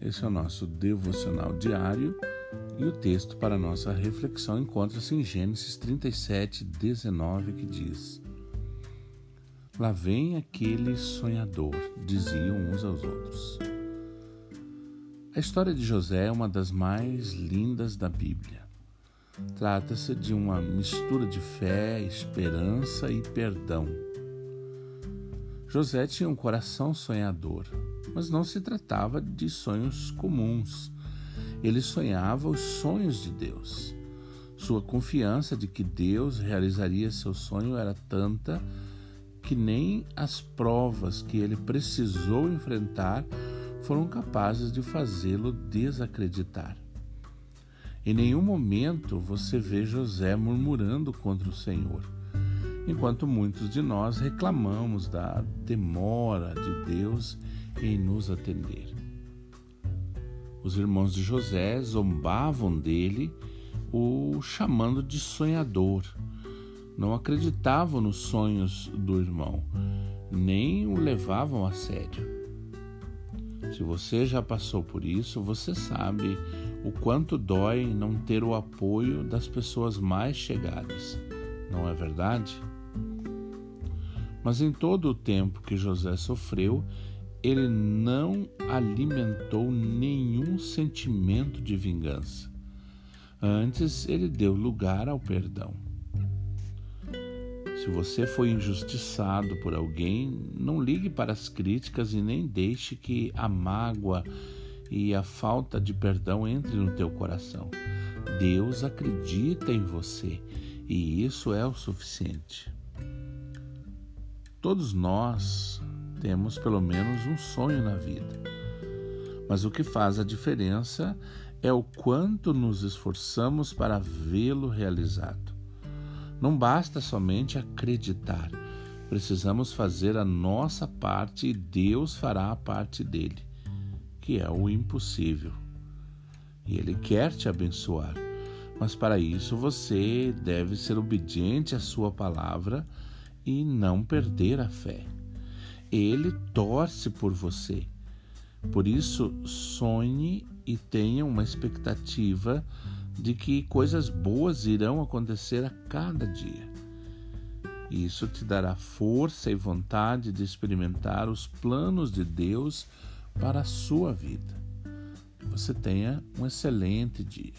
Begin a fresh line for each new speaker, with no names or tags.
Esse é o nosso devocional diário e o texto para nossa reflexão encontra-se em Gênesis 37, 19, que diz: Lá vem aquele sonhador, diziam uns aos outros. A história de José é uma das mais lindas da Bíblia. Trata-se de uma mistura de fé, esperança e perdão. José tinha um coração sonhador, mas não se tratava de sonhos comuns. Ele sonhava os sonhos de Deus. Sua confiança de que Deus realizaria seu sonho era tanta que nem as provas que ele precisou enfrentar foram capazes de fazê-lo desacreditar. Em nenhum momento você vê José murmurando contra o Senhor, enquanto muitos de nós reclamamos da demora de Deus em nos atender. Os irmãos de José zombavam dele, o chamando de sonhador. Não acreditavam nos sonhos do irmão, nem o levavam a sério. Se você já passou por isso, você sabe o quanto dói não ter o apoio das pessoas mais chegadas, não é verdade? Mas em todo o tempo que José sofreu, ele não alimentou nenhum sentimento de vingança. Antes, ele deu lugar ao perdão. Se você foi injustiçado por alguém, não ligue para as críticas e nem deixe que a mágoa e a falta de perdão entre no teu coração. Deus acredita em você e isso é o suficiente. Todos nós temos pelo menos um sonho na vida, mas o que faz a diferença é o quanto nos esforçamos para vê-lo realizado. Não basta somente acreditar, precisamos fazer a nossa parte e Deus fará a parte dele, que é o impossível. E Ele quer te abençoar, mas para isso você deve ser obediente à Sua palavra e não perder a fé. Ele torce por você. Por isso, sonhe e tenha uma expectativa de que coisas boas irão acontecer a cada dia. Isso te dará força e vontade de experimentar os planos de Deus para a sua vida. Que você tenha um excelente dia.